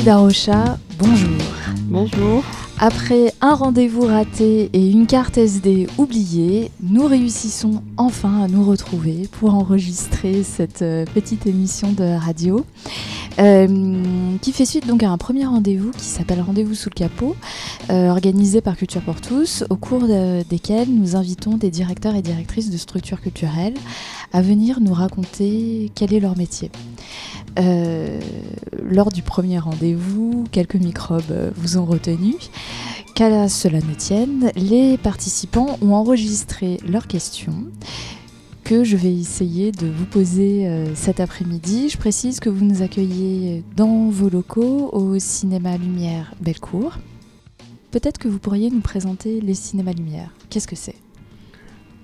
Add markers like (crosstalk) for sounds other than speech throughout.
Marie Darocha, bonjour. Bonjour. Après un rendez-vous raté et une carte SD oubliée, nous réussissons enfin à nous retrouver pour enregistrer cette euh, petite émission de radio euh, qui fait suite donc à un premier rendez-vous qui s'appelle Rendez-vous sous le capot, euh, organisé par Culture pour tous, au cours desquels nous invitons des directeurs et directrices de structures culturelles à venir nous raconter quel est leur métier. Euh, lors du premier rendez-vous, quelques microbes vous ont retenu. Qu'à cela ne tienne, les participants ont enregistré leurs questions que je vais essayer de vous poser euh, cet après-midi. Je précise que vous nous accueillez dans vos locaux au Cinéma Lumière Bellecour. Peut-être que vous pourriez nous présenter les cinémas Lumière. Qu'est-ce que c'est?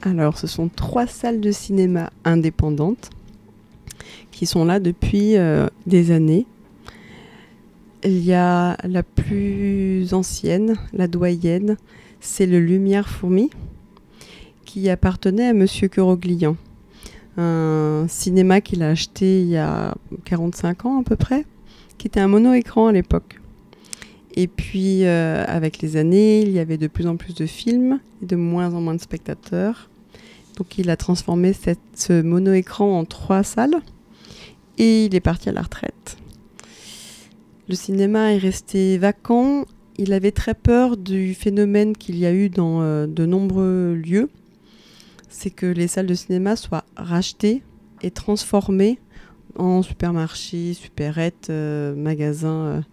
Alors, ce sont trois salles de cinéma indépendantes qui sont là depuis euh, des années. Il y a la plus ancienne, la doyenne, c'est le Lumière Fourmi, qui appartenait à Monsieur Queroglian. Un cinéma qu'il a acheté il y a 45 ans à peu près, qui était un mono-écran à l'époque. Et puis, euh, avec les années, il y avait de plus en plus de films et de moins en moins de spectateurs. Donc, il a transformé cette, ce mono-écran en trois salles et il est parti à la retraite. Le cinéma est resté vacant. Il avait très peur du phénomène qu'il y a eu dans euh, de nombreux lieux. C'est que les salles de cinéma soient rachetées et transformées en supermarchés, supérettes, euh, magasins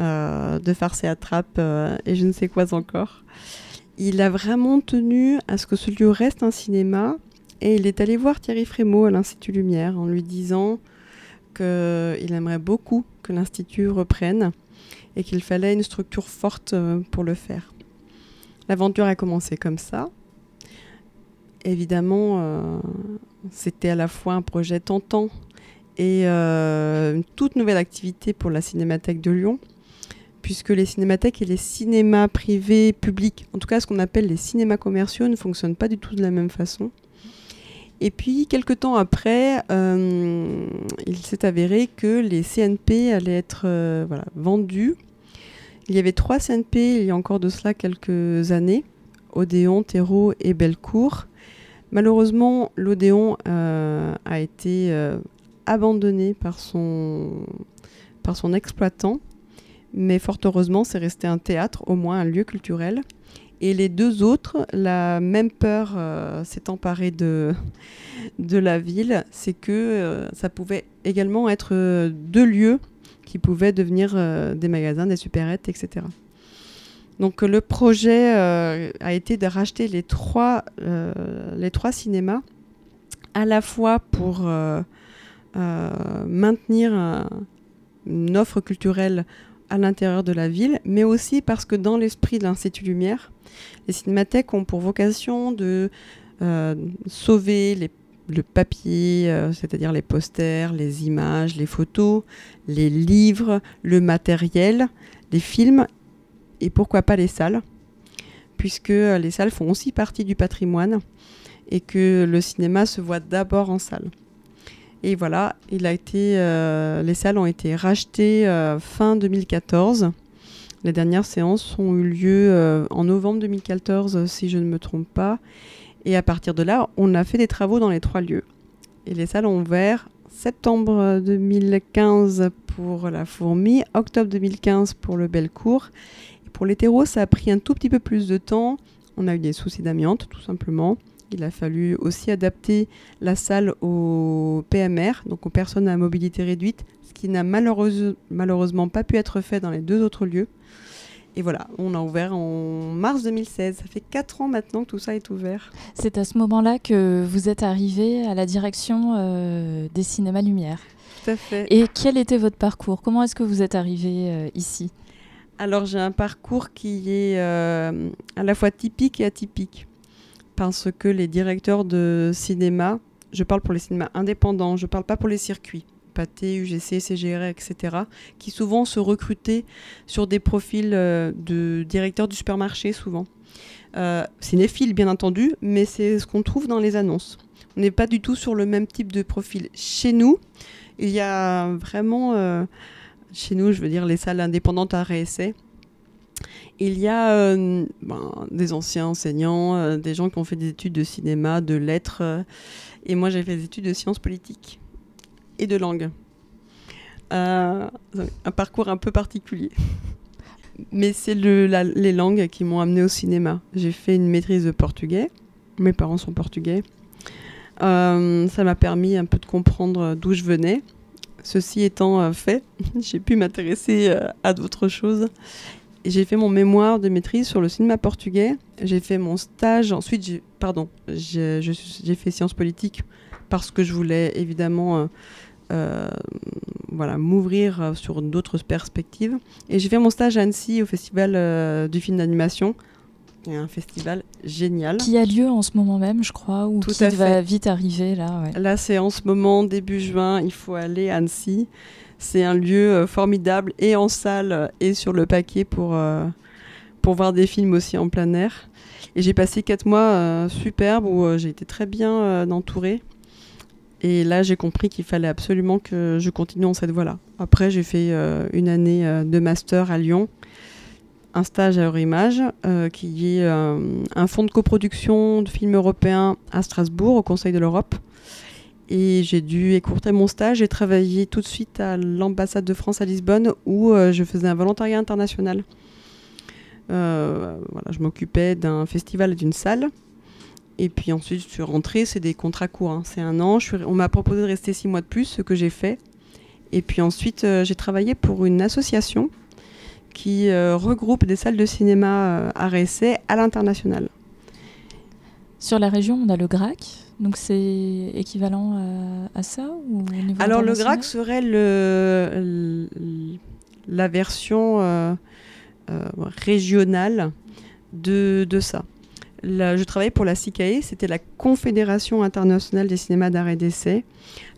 euh, de farce et attrape et je ne sais quoi encore. Il a vraiment tenu à ce que ce lieu reste un cinéma et il est allé voir Thierry Frémaux à l'Institut Lumière en lui disant qu'il aimerait beaucoup que l'Institut reprenne et qu'il fallait une structure forte euh, pour le faire. L'aventure a commencé comme ça. Évidemment, euh, c'était à la fois un projet tentant et euh, une toute nouvelle activité pour la Cinémathèque de Lyon, puisque les cinémathèques et les cinémas privés publics, en tout cas ce qu'on appelle les cinémas commerciaux, ne fonctionnent pas du tout de la même façon. Et puis, quelques temps après, euh, il s'est avéré que les CNP allaient être euh, vendus. Il y avait trois CNP il y a encore de cela quelques années, Odéon, Terreau et Bellecour. Malheureusement, l'Odéon euh, a été abandonné par son exploitant, mais fort heureusement, c'est resté un théâtre, au moins un lieu culturel. Et les deux autres, la même peur euh, s'est emparée de, de la ville, c'est que euh, ça pouvait également être euh, deux lieux qui pouvaient devenir des magasins, des supérettes, etc. Donc le projet a été de racheter les trois, les trois cinémas, à la fois pour maintenir une offre culturelle à l'intérieur de la ville, mais aussi parce que dans l'esprit de l'Institut Lumière, les cinémathèques ont pour vocation de euh, sauver le papier, euh, c'est-à-dire les posters, les images, les photos, les livres, le matériel, les films et pourquoi pas les salles, puisque euh, les salles font aussi partie du patrimoine et que le cinéma se voit d'abord en salle. Et voilà, il a été, les salles ont été rachetées fin 2014 les dernières séances ont eu lieu euh, en novembre 2014, si je ne me trompe pas. Et à partir de là, on a fait des travaux dans les trois lieux. Et les salles ont ouvert septembre 2015 pour la fourmi, octobre 2015 pour le Bellecour. Et pour l'hétéro, ça a pris un tout petit peu plus de temps. On a eu des soucis d'amiante, tout simplement. Il a fallu aussi adapter la salle au PMR, donc aux personnes à mobilité réduite, ce qui n'a malheureusement pas pu être fait dans les deux autres lieux. Et voilà, on a ouvert en mars 2016. Ça fait 4 ans maintenant que tout ça est ouvert. C'est à ce moment-là que vous êtes arrivé à la direction euh, des cinémas Lumière. Tout à fait. Et quel était votre parcours? Comment est-ce que vous êtes arrivé euh, ici? Alors j'ai un parcours qui est euh, à la fois typique et atypique. Parce que les directeurs de cinéma, je parle pour les cinémas indépendants, je ne parle pas pour les circuits Pathé, UGC, CGR, etc., qui souvent se recrutaient sur des profils euh, de directeurs du supermarché, souvent. Euh, cinéphiles, bien entendu, mais c'est ce qu'on trouve dans les annonces. On n'est pas du tout sur le même type de profil. Chez nous, il y a vraiment, euh, chez nous, je veux dire les salles indépendantes à réessai. Il y a euh, ben, des anciens enseignants, euh, des gens qui ont fait des études de cinéma, de lettres, euh, et moi j'ai fait des études de sciences politiques et de langue. un parcours un peu particulier. Mais c'est les langues qui m'ont amené au cinéma. J'ai fait une maîtrise de portugais. Mes parents sont portugais. ça m'a permis un peu de comprendre d'où je venais. Ceci étant fait, (laughs) j'ai pu m'intéresser à d'autres choses j'ai fait mon mémoire de maîtrise sur le cinéma portugais. J'ai fait mon stage. Ensuite, j'ai, pardon, j'ai, fait sciences politiques parce que je voulais évidemment euh, euh, voilà, m'ouvrir sur d'autres perspectives. Et j'ai fait mon stage à Annecy au Festival euh, du film d'animation. un festival génial. Qui a lieu en ce moment même, je crois, ou qui va vite arriver là. Là, c'est en ce moment, début juin, il faut aller à Annecy. C'est un lieu euh, formidable et en salle et sur le paquet pour, euh, pour voir des films aussi en plein air. Et j'ai passé quatre mois euh, superbes où j'ai été très bien entourée. Et là, j'ai compris qu'il fallait absolument que je continue en cette voie-là. Après, j'ai fait une année de master à Lyon, un stage à Eurimage, qui est un fonds de coproduction de films européens à Strasbourg, au Conseil de l'Europe. Et j'ai dû écourter mon stage et travailler tout de suite à l'ambassade de France à Lisbonne où euh, je faisais un volontariat international. Euh, voilà, je m'occupais d'un festival et d'une salle. Et puis ensuite, je suis rentrée, c'est des contrats courts, hein. c'est un an. on m'a proposé de rester six mois de plus, ce que j'ai fait. Et puis ensuite, euh, j'ai travaillé pour une association qui regroupe des salles de cinéma à réessai à l'international. Sur la région, on a le GRAC, donc c'est équivalent à, ça ou Alors le GRAC serait le, la version euh, euh, régionale de, de ça. je travaillais pour la CICAE, c'était la Confédération internationale des cinémas d'art d'essai.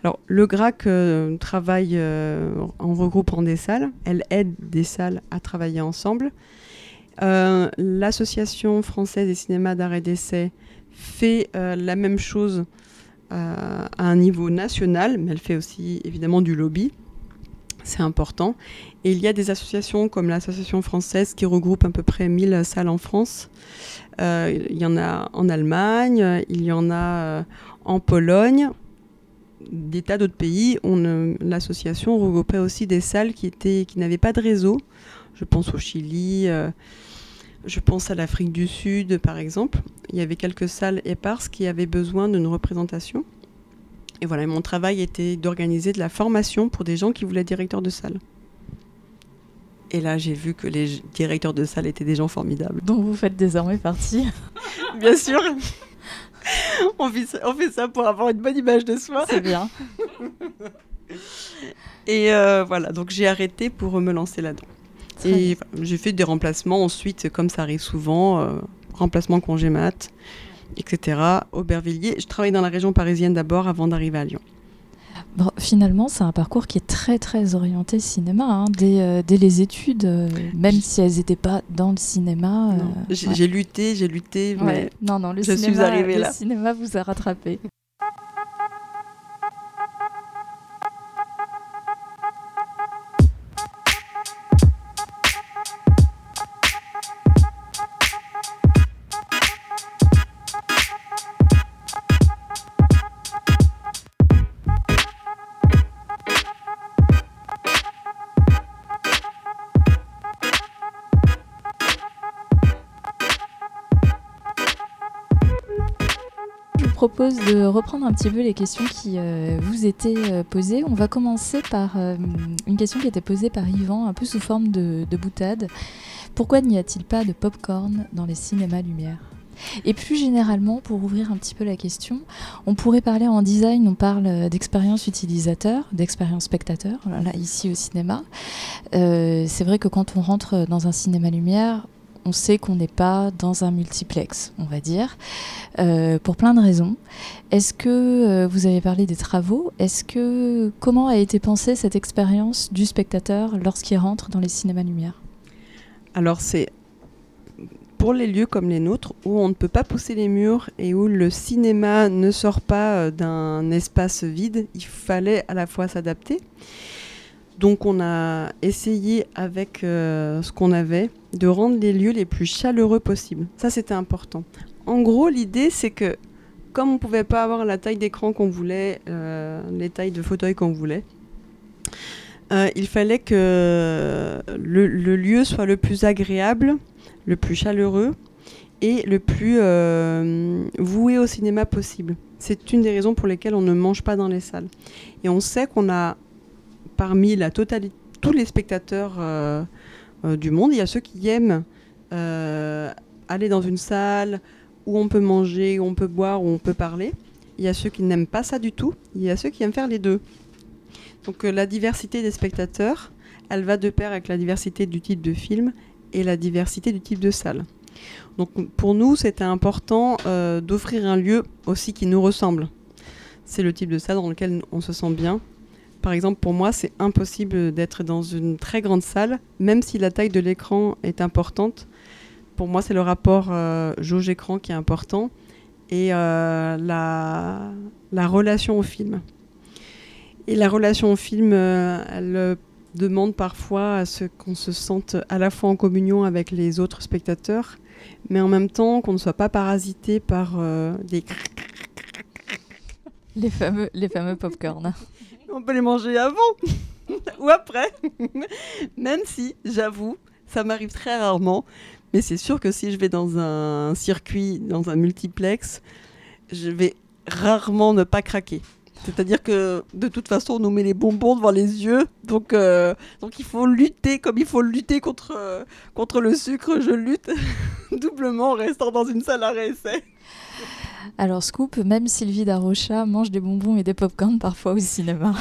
Alors le GRAC euh, travaille en regroupant des salles, elle aide des salles à travailler ensemble. L'association française des cinémas d'art et d'essai fait euh, la même chose euh, à un niveau national, mais elle fait aussi évidemment du lobby. C'est important. Et il y a des associations comme l'association française qui regroupe à peu près 1000 salles en France. Euh, il y en a en Allemagne, il y en a en Pologne, des tas d'autres pays. L'association regroupait aussi des salles qui, qui n'avaient pas de réseau. Je pense au Chili, je pense à l'Afrique du Sud, par exemple. Il y avait quelques salles éparses qui avaient besoin d'une représentation. Et voilà, mon travail était d'organiser de la formation pour des gens qui voulaient directeurs de salle. Et là, j'ai vu que les directeurs de salle étaient des gens formidables. Dont vous faites désormais partie. (laughs) Bien sûr. on, fait ça, on fait ça pour avoir une bonne image de soi. C'est bien. Et euh, voilà, donc j'ai arrêté pour me lancer là-dedans. Et j'ai fait des remplacements ensuite, comme ça arrive souvent, euh, remplacement congé mat, etc. Aubervilliers. Je travaillais dans la région parisienne d'abord avant d'arriver à Lyon. Bon, finalement, c'est un parcours qui est très très orienté cinéma, hein. dès, euh, dès, les études, euh, même si elles n'étaient pas dans le cinéma. J'ai lutté, j'ai lutté, mais non, non, le je cinéma, suis arrivée là. Le cinéma vous a rattrapé. Propose de reprendre un petit peu les questions qui euh, vous étaient euh, posées. On va commencer par euh, une question qui était posée par Yvan, un peu sous forme de, boutade. Pourquoi n'y a-t-il pas de pop-corn dans les cinémas lumière? Et plus généralement, pour ouvrir un petit peu la question, on pourrait parler en design, on parle d'expérience utilisateur, d'expérience spectateur, là, ici au cinéma. c'est vrai que quand on rentre dans un cinéma lumière, on sait qu'on n'est pas dans un multiplex, on va dire, euh, pour plein de raisons. Est-ce que euh, vous avez parlé des travaux Est-ce que comment a été pensée cette expérience du spectateur lorsqu'il rentre dans les cinémas lumière? Alors c'est pour les lieux comme les nôtres où on ne peut pas pousser les murs et où le cinéma ne sort pas euh, d'un espace vide, il fallait à la fois s'adapter. Donc on a essayé avec euh, ce qu'on avait de rendre les lieux les plus chaleureux possibles. Ça c'était important. En gros l'idée c'est que comme on ne pouvait pas avoir la taille d'écran qu'on voulait, euh, les tailles de fauteuil qu'on voulait, euh, il fallait que le, lieu soit le plus agréable, le plus chaleureux et le plus voué au cinéma possible. C'est une des raisons pour lesquelles on ne mange pas dans les salles. Et on sait qu'on a parmi la totalité, tous les spectateurs euh, euh, du monde, il y a ceux qui aiment euh, aller dans une salle où on peut manger, où on peut boire, où on peut parler. Il y a ceux qui n'aiment pas ça du tout. Il y a ceux qui aiment faire les deux. Donc la diversité des spectateurs, elle va de pair avec la diversité du type de film et la diversité du type de salle. Donc pour nous, c'était important d'offrir un lieu aussi qui nous ressemble. C'est le type de salle dans lequel on se sent bien par exemple, pour moi, c'est impossible d'être dans une très grande salle, même si la taille de l'écran est importante. Pour moi, c'est le rapport euh, jauge-écran qui est important et euh, la, relation au film. Et la relation au film, euh, elle demande parfois à ce qu'on se sente à la fois en communion avec les autres spectateurs, mais en même temps qu'on ne soit pas parasité par. Les fameux, les fameux pop-corn on peut les manger avant (laughs) ou après. (laughs) Même si, j'avoue, ça m'arrive très rarement. Mais c'est sûr que si je vais dans un circuit, dans un multiplex, je vais rarement ne pas craquer. C'est-à-dire que de toute façon, on nous met les bonbons devant les yeux. Donc, euh, donc il faut lutter comme il faut lutter contre, euh, contre le sucre. Je lutte (laughs) doublement en restant dans une salle à réessai. Alors, Scoop, même Sylvie Darocha mange des bonbons et des pop-corn parfois au cinéma.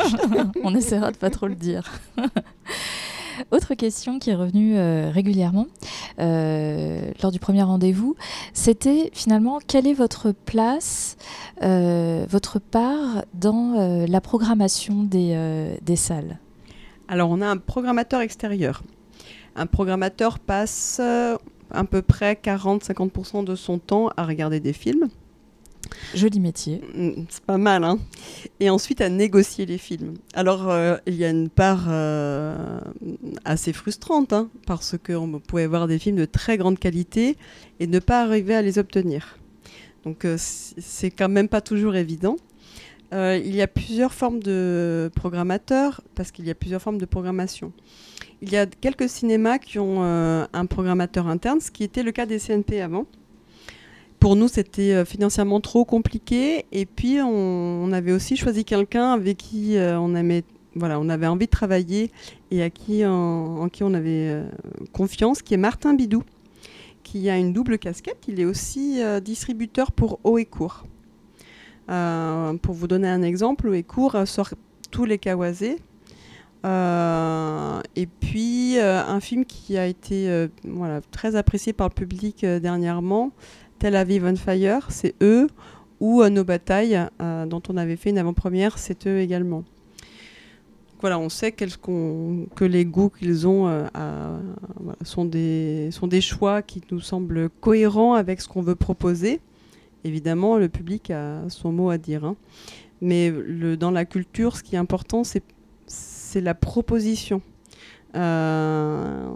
(laughs) On essaiera de pas trop le dire. (laughs) Autre question qui est revenue euh, régulièrement euh, lors du premier rendez-vous, c'était finalement quelle est votre place, euh, votre part dans la programmation des, des salles? Alors on a un programmateur extérieur. Un programmateur passe à peu près 40-50% de son temps à regarder des films. Joli métier. Mm, c'est pas mal, hein. Et ensuite à négocier les films. Alors, euh, il y a une part euh, assez frustrante, hein, parce qu'on pouvait voir des films de très grande qualité et ne pas arriver à les obtenir. Donc, euh, c'est quand même pas toujours évident. il y a plusieurs formes de programmateurs, parce qu'il y a plusieurs formes de programmation. Il y a quelques cinémas qui ont euh, un programmateur interne, ce qui était le cas des CNP avant. Pour nous, c'était euh, financièrement trop compliqué. Et puis, on, avait aussi choisi quelqu'un avec qui euh, on, voilà, on avait envie de travailler et à qui, en, qui on avait confiance, qui est Martin Bidou, qui a une double casquette. Il est aussi distributeur pour Haut et pour vous donner un exemple, Haut sort tous les Kawasé, euh, et puis euh, un film qui a été euh, voilà, très apprécié par le public dernièrement, Tel Aviv on Fire, c'est eux, ou Nos Batailles, dont on avait fait une avant-première, c'est eux également. Voilà, on sait que les goûts qu'ils ont sont, des, sont des choix qui nous semblent cohérents avec ce qu'on veut proposer. Évidemment, le public a son mot à dire. Hein. Mais dans la culture, ce qui est important, c'est c'est la proposition. Euh,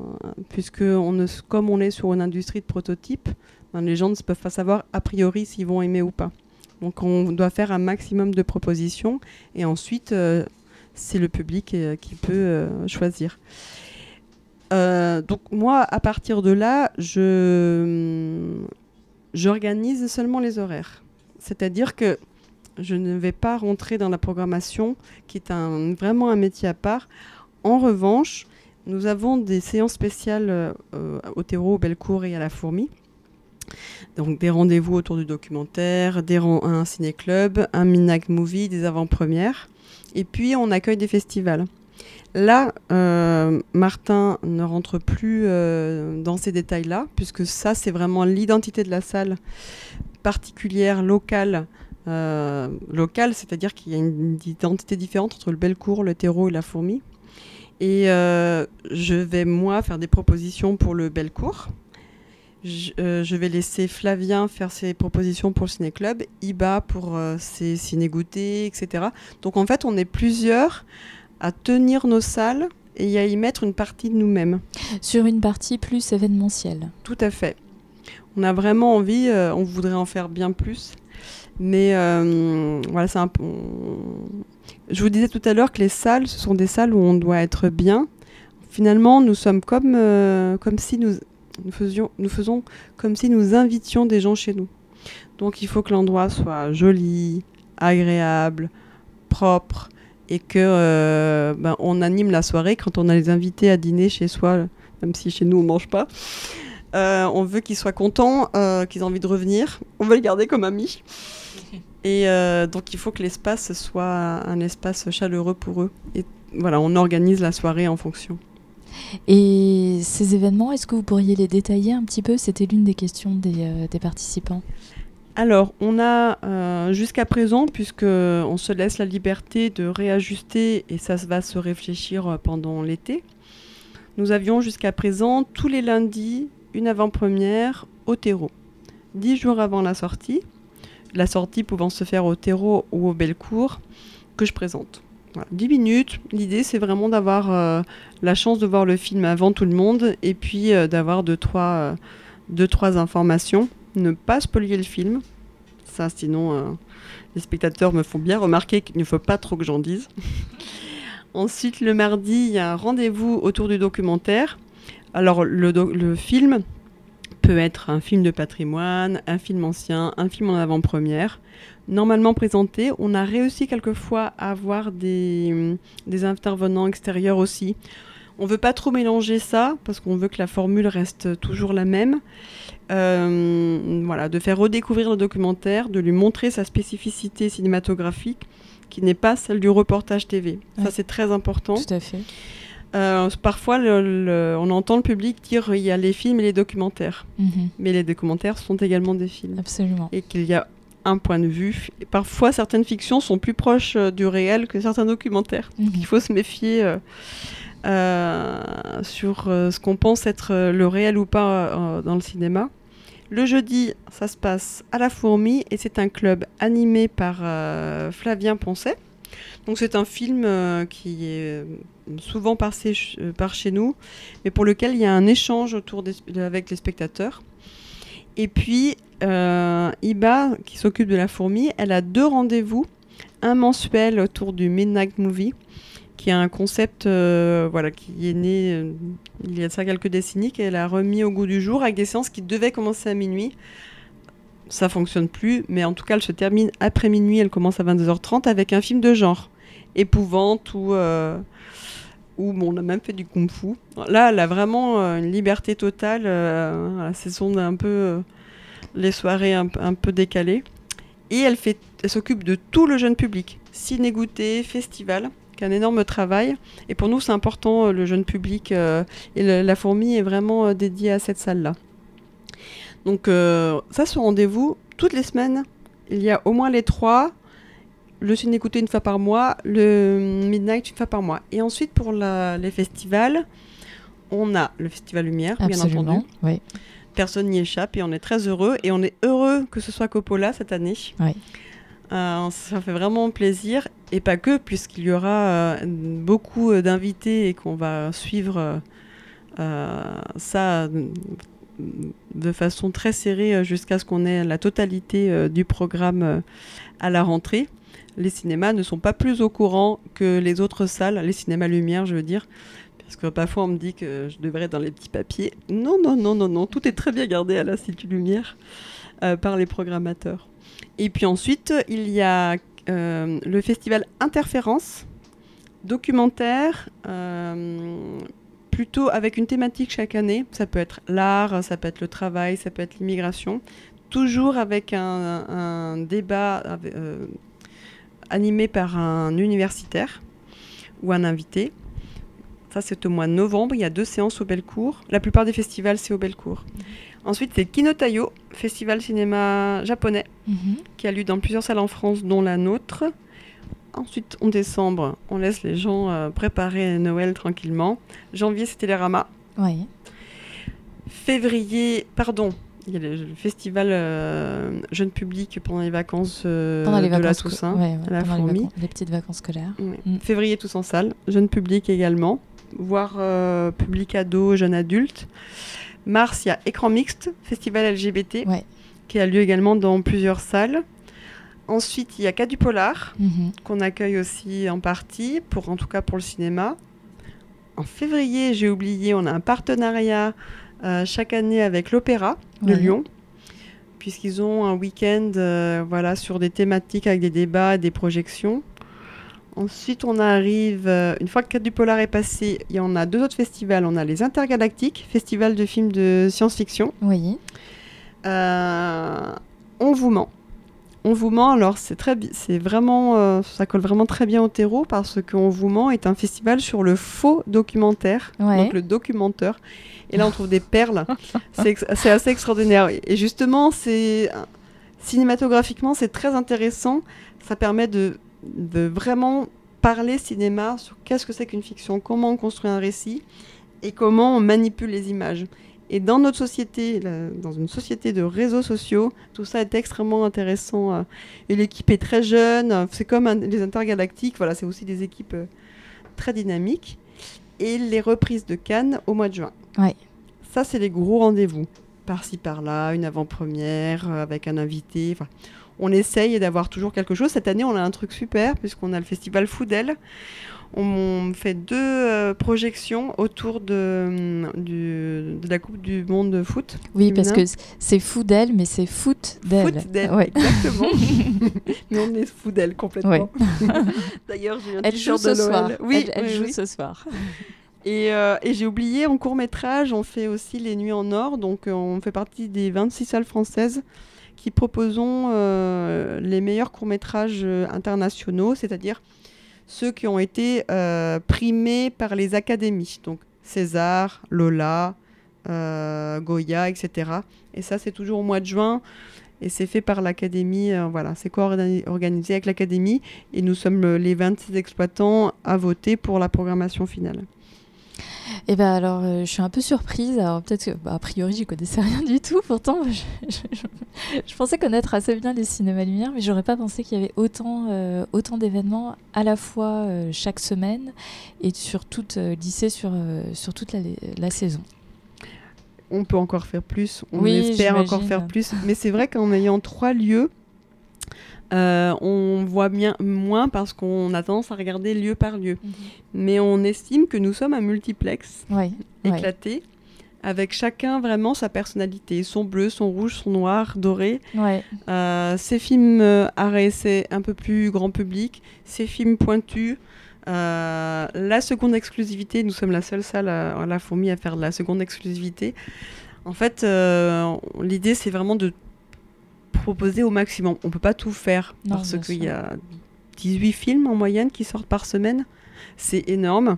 puisque on comme on est sur une industrie de prototypes, ben, les gens ne peuvent pas savoir a priori s'ils vont aimer ou pas. Donc on doit faire un maximum de propositions et ensuite euh, c'est le public euh, qui peut choisir. donc moi, à partir de là, j'organise seulement les horaires. C'est-à-dire que je ne vais pas rentrer dans la programmation, qui est vraiment un métier à part. En revanche, nous avons des séances spéciales euh, au terreau, au Bellecour et à la Fourmi. Donc des rendez-vous autour du documentaire, un ciné-club, un Minac Movie, des avant-premières. Et puis on accueille des festivals. Là, euh, Martin ne rentre plus euh, dans ces détails-là, puisque ça, c'est vraiment l'identité de la salle particulière, locale, euh, local, c'est-à-dire qu'il y a une identité différente entre le Belcourt, le terreau et la fourmi. Et euh, je vais, moi, faire des propositions pour le Belcourt. Je, euh, je, vais laisser Flavien faire ses propositions pour le ciné-club, Iba pour ses ciné-goûtés, etc. Donc en fait, on est plusieurs à tenir nos salles et à y mettre une partie de nous-mêmes. Sur une partie plus événementielle. Tout à fait. On a vraiment envie, euh, on voudrait en faire bien plus. Mais euh, voilà, c'est un peu. Je vous disais tout à l'heure que les salles, ce sont des salles où on doit être bien. Finalement, nous sommes comme, euh, comme si nous, nous, faisions, nous faisons comme si nous invitions des gens chez nous. Donc il faut que l'endroit soit joli, agréable, propre, et que ben, on anime la soirée quand on a les invités à dîner chez soi, même si chez nous on mange pas. Euh, on veut qu'ils soient contents, euh, qu'ils aient envie de revenir. On veut les garder comme amis. Et euh, donc il faut que l'espace soit un espace chaleureux pour eux. Et voilà, on organise la soirée en fonction. Et ces événements, est-ce que vous pourriez les détailler un petit peu? C'était l'une des questions des, des participants. Alors, on a jusqu'à présent, puisque on se laisse la liberté de réajuster et ça va se réfléchir pendant l'été. Nous avions jusqu'à présent tous les lundis une avant-première au terreau. Dix jours avant la sortie, la sortie pouvant se faire au terreau ou au Bellecour, que je présente. Dix minutes, l'idée c'est vraiment d'avoir euh, la chance de voir le film avant tout le monde et puis euh, d'avoir deux trois, euh, deux, trois informations. Ne pas spolier le film, ça sinon les spectateurs me font bien remarquer qu'il ne faut pas trop que j'en dise. (laughs) Ensuite, le mardi, il y a un rendez-vous autour du documentaire alors le, film peut être un film de patrimoine, un film ancien, un film en avant-première. Normalement présenté, on a réussi quelquefois à avoir des, intervenants extérieurs aussi. On ne veut pas trop mélanger ça parce qu'on veut que la formule reste toujours la même. Euh, voilà, de faire redécouvrir le documentaire, de lui montrer sa spécificité cinématographique qui n'est pas celle du reportage TV. Ça c'est très important. Tout à fait. Euh, parfois, on entend le public dire il y a les films et les documentaires. Mhm. Mais les documentaires sont également des films. Absolument. Et qu'il y a un point de vue. Et parfois, certaines fictions sont plus proches euh, du réel que certains documentaires. Mhm. Il faut se méfier euh, sur ce qu'on pense être le réel ou pas dans le cinéma. Le jeudi, ça se passe à La Fourmi et c'est un club animé par Flavien Poncet. Donc c'est un film qui est souvent passé euh, par chez nous, mais pour lequel il y a un échange autour avec les spectateurs. Et puis, euh, Iba, qui s'occupe de la fourmi, elle a deux rendez-vous. Un mensuel autour du Midnight Movie, qui est un concept euh, voilà, qui est né il y a ça quelques décennies, qu'elle a remis au goût du jour avec des séances qui devaient commencer à minuit. Ça fonctionne plus, mais en tout cas, elle se termine après minuit, elle commence à 22h30 avec un film de genre, épouvante ou où on a même fait du kung-fu. Là, elle a vraiment euh, une liberté totale. Euh, ce sont un peu euh, les soirées un, peu décalées. Et elle, fait, elle s'occupe de tout le jeune public. Ciné goûter, festival, qui est un énorme travail. Et pour nous, c'est important, le jeune public. et la fourmi est vraiment dédiée à cette salle-là. Donc, ça, ce rendez-vous, toutes les semaines, il y a au moins les trois le ciné écouté une fois par mois, le Midnight une fois par mois. Et ensuite, pour les festivals, on a le Festival Lumière, bien entendu. Personne n'y échappe et on est très heureux. Et on est heureux que ce soit Coppola cette année. Euh, ça fait vraiment plaisir. Et pas que, puisqu'il y aura euh, beaucoup d'invités et qu'on va suivre euh, ça de façon très serrée jusqu'à ce qu'on ait la totalité du programme à la rentrée les cinémas ne sont pas plus au courant que les autres salles, les cinémas lumière, je veux dire. Parce que parfois on me dit que je devrais être dans les petits papiers. Non, non, non, non, non. Tout est très bien gardé à l'Institut Lumière euh, par les programmateurs. Et puis ensuite, il y a euh, le festival Interférence, documentaire, euh, plutôt avec une thématique chaque année. Ça peut être l'art, ça peut être le travail, ça peut être l'immigration. Toujours avec un, un débat animé par un universitaire ou un invité. Ça, c'est au mois de novembre. Il y a deux séances au Bellecour. La plupart des festivals, c'est au Bellecour. Ensuite, c'est Kinotayo, festival cinéma japonais, mhm. qui a lieu dans plusieurs salles en France, dont la nôtre. Ensuite, en décembre, on laisse les gens euh, préparer Noël tranquillement. Janvier, c'était les Ramas. Oui. Février, pardon, Il y a le, festival euh, jeune public pendant les vacances euh, Pendant les de la Toussaint. ouais, ouais, à la pendant les, fourmi. vacances- les petites vacances scolaires. Ouais. Mm. Février tous en salle, jeune public également, voire public ado, jeune adulte. Mars, il y a Écran Mixte, festival LGBT, qui a lieu également dans plusieurs salles. Ensuite, il y a Cas du Polar, Mhm. qu'on accueille aussi en partie, pour, en tout cas pour le cinéma. En février, j'ai oublié, on a un partenariat euh, chaque année avec l'Opéra de. Lyon, puisqu'ils ont un week-end euh, voilà, sur des thématiques avec des débats, des projections. Ensuite, on arrive, euh, une fois que du Polar est passé, il y en a deux autres festivals. On a les Intergalactiques, festival de films de science-fiction. Oui. On vous ment. On vous ment, alors c'est très, c'est vraiment, euh, ça colle vraiment très bien au terreau parce que On vous ment est un festival sur le faux documentaire, Ouais. donc le documenteur. Et là, on trouve des perles. (laughs) C'est assez extraordinaire. Et justement, c'est cinématographiquement, c'est très intéressant. Ça permet de, de vraiment parler cinéma sur qu'est-ce que c'est qu'une fiction, comment on construit un récit et comment on manipule les images. Et dans notre société, là, dans une société de réseaux sociaux, tout ça est extrêmement intéressant. euh, Et l'équipe est très jeune. euh, C'est comme un- les intergalactiques. Voilà, c'est aussi des équipes euh, très dynamiques. Et les reprises de Cannes au mois de juin. Ouais. Ça, c'est les gros rendez-vous. Par-ci, par-là, une avant-première avec un invité. On essaye d'avoir toujours quelque chose. Cette année, on a un truc super puisqu'on a le festival Foudel. On fait deux euh, projections autour de, du- de la Coupe du Monde de foot. Oui, parce que c'est fou d'elle, mais c'est foot d'elle. Ouais. exactement. (laughs) Mais on est fou d'elle complètement. Ouais. (laughs) D'ailleurs, j'ai un Elle joue ce de soir. Oui, elle, elle oui, joue oui. ce soir. (laughs) Et, euh, et j'ai oublié, en court métrage, on fait aussi les Nuits en Or. Donc, euh, on fait partie des 26 salles françaises qui proposons euh, les meilleurs courts métrages internationaux, c'est-à-dire ceux qui ont été euh, primés par les académies. Donc, César, Lola, euh, Goya, etc. Et ça, c'est toujours au mois de juin. Et c'est fait par l'académie, euh, voilà, c'est co-organisé avec l'académie. Et nous sommes euh, les 26 exploitants à voter pour la programmation finale. Et ben alors, euh, je suis un peu surprise. Alors peut-être que, bah, a priori, j'y connaissais rien du tout. (laughs) Pourtant, je, je- je- je pensais connaître assez bien les cinémas lumière, mais j'aurais pas pensé qu'il y avait autant, euh, autant d'événements à la fois euh, chaque semaine et sur toute lycée sur, sur toute la, la saison. On peut encore faire plus, on Oui, espère encore faire plus. Mais c'est vrai qu'en ayant trois lieux, euh, on voit bien moins parce qu'on a tendance à regarder lieu par lieu. Mais on estime que nous sommes un multiplex Ouais, ouais. éclaté, avec chacun vraiment sa personnalité, son bleu, son rouge, son noir, doré. Ouais. Euh, ces films euh, et essai un peu plus grand public, ces films pointus. euh, la seconde exclusivité, nous sommes la seule salle à, à la fourmi à faire de la seconde exclusivité. En fait, l'idée c'est vraiment de proposer au maximum. On peut pas tout faire Non, parce qu'il y a 18 films en moyenne qui sortent par semaine. C'est énorme.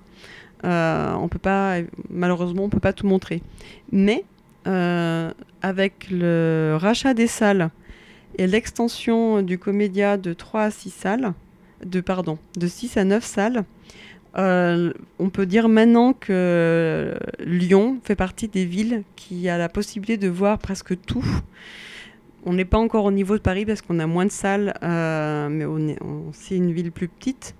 Euh, on peut pas, malheureusement, on peut pas tout montrer. Mais euh, avec le rachat des salles et l'extension du Comédia de 3 à 6 salles, de, pardon, de 6 à 9 salles, euh, on peut dire maintenant que Lyon fait partie des villes qui a la possibilité de voir presque tout. On n'est pas encore au niveau de Paris parce qu'on a moins de salles, euh, mais on est, c'est une ville plus petite.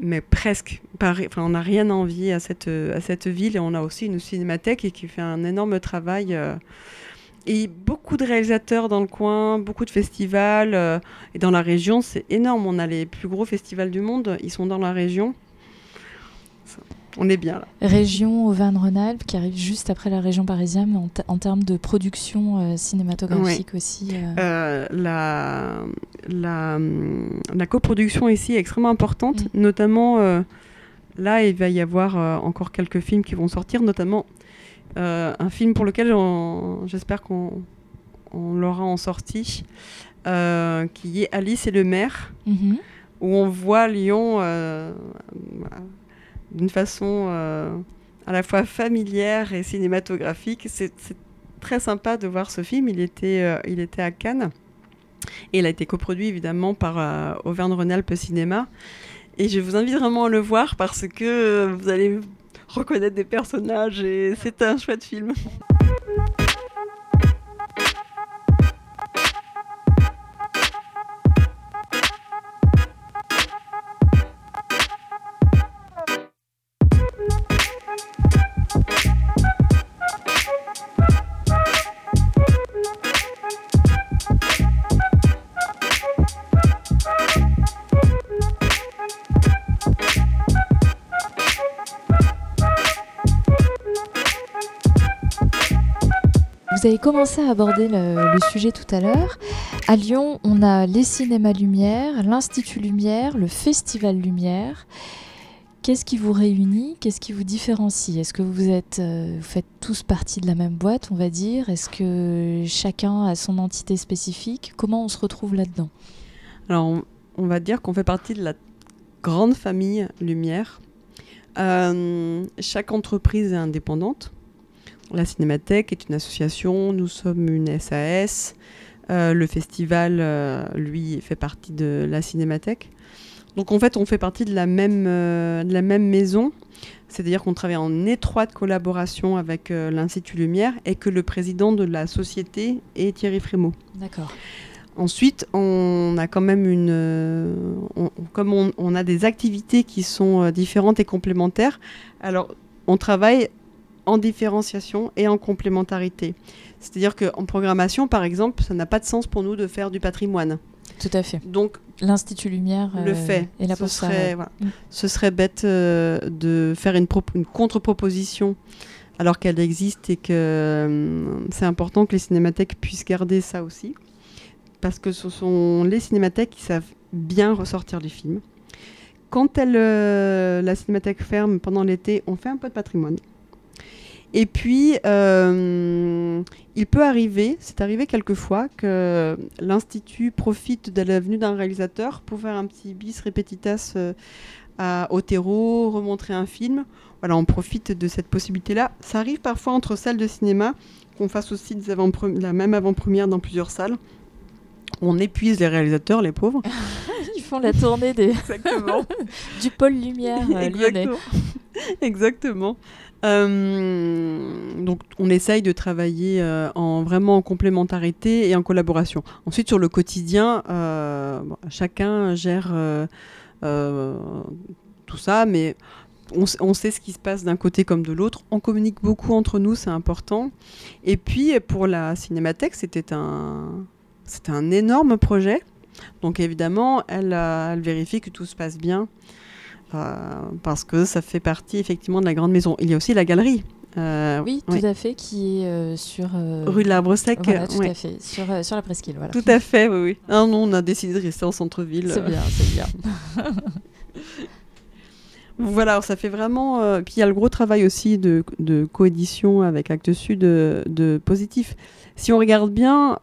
Mais presque. Paris, enfin, on n'a rien à envier à cette, à cette ville et on a aussi une cinémathèque qui fait un énorme travail. euh, et beaucoup de réalisateurs dans le coin, beaucoup de festivals. euh, et dans la région, c'est énorme. On a les plus gros festivals du monde, ils sont dans la région. On est bien là. Région Auvergne-Rhône-Alpes qui arrive juste après la région parisienne en, en termes de production euh, cinématographique aussi. euh. Euh, la, la, hum, la coproduction ici est extrêmement importante, Mm. notamment là il va y avoir encore quelques films qui vont sortir, notamment un film pour lequel j'espère qu'on on l'aura en sortie, euh, qui est Alice et le maire, Mhm. où on voit Lyon euh, d'une façon euh, à la fois familière et cinématographique. C'est très sympa de voir ce film. Il était, euh, il était à Cannes. Et il a été coproduit évidemment par euh, Auvergne-Rhône-Alpes Cinéma. Et je vous invite vraiment à le voir parce que vous allez reconnaître des personnages et c'est un chouette film. Vous avez commencé à aborder le, sujet tout à l'heure. À Lyon, on a les cinémas Lumière, l'Institut Lumière, le Festival Lumière. Qu'est-ce qui vous réunit? Qu'est-ce qui vous différencie? Est-ce que vous, êtes, euh, vous faites tous partie de la même boîte, on va dire? Est-ce que chacun a son entité spécifique? Comment on se retrouve là-dedans? Alors, on, va dire qu'on fait partie de la grande famille Lumière. Euh, chaque entreprise est indépendante. La Cinémathèque est une association, nous sommes une SAS. Euh, le festival, lui, fait partie de la Cinémathèque. Donc en fait, on fait partie de la même, euh, de la même maison, c'est-à-dire qu'on travaille en étroite collaboration avec euh, l'Institut Lumière et que le président de la société est Thierry Frémaux. D'accord. Ensuite, on a quand même une. Euh, comme on, a des activités qui sont différentes et complémentaires, alors on travaille en différenciation et en complémentarité. C'est-à-dire qu'en programmation, par exemple, ça n'a pas de sens pour nous de faire du patrimoine. Tout à fait. Donc l'Institut Lumière le euh, fait. Et la ce, serait, mm. ce serait bête euh, de faire une, une contre-proposition alors qu'elle existe et que euh, c'est important que les cinémathèques puissent garder ça aussi. Parce que ce sont les cinémathèques qui savent bien ressortir les films. Quand elle, la cinémathèque ferme pendant l'été, on fait un peu de patrimoine. Et puis, euh, il peut arriver, c'est arrivé quelquefois, que l'Institut profite de la venue d'un réalisateur pour faire un petit bis repetitas euh, à Otero, remontrer un film. Voilà, on profite de cette possibilité-là. Ça arrive parfois entre salles de cinéma qu'on fasse aussi la même avant-première dans plusieurs salles. On épuise les réalisateurs, les pauvres. (laughs) Ils font la tournée des... (laughs) du pôle lumière euh, lyonnais. Exactement. Euh, donc on essaye de travailler euh, en vraiment en complémentarité et en collaboration. Ensuite sur le quotidien, euh, chacun gère tout ça, mais on, sait ce qui se passe d'un côté comme de l'autre. On communique beaucoup entre nous, c'est important. Et puis pour la cinémathèque, c'était un, c'était un énorme projet. Donc évidemment, elle, elle vérifie que tout se passe bien. Euh, parce que ça fait partie effectivement de la grande maison. Il y a aussi la galerie. Euh, oui, tout à fait, qui est euh, sur... Rue de l'Arbre Sec. Voilà, tout à fait, sur, sur la presqu'île. Voilà. Tout à fait, oui, oui. Ah non, on a décidé de rester en centre-ville. C'est bien, c'est bien. (laughs) voilà, ça fait vraiment... puis il y a le gros travail aussi de, de coédition avec Actes Sud de, de positif. Si on regarde bien,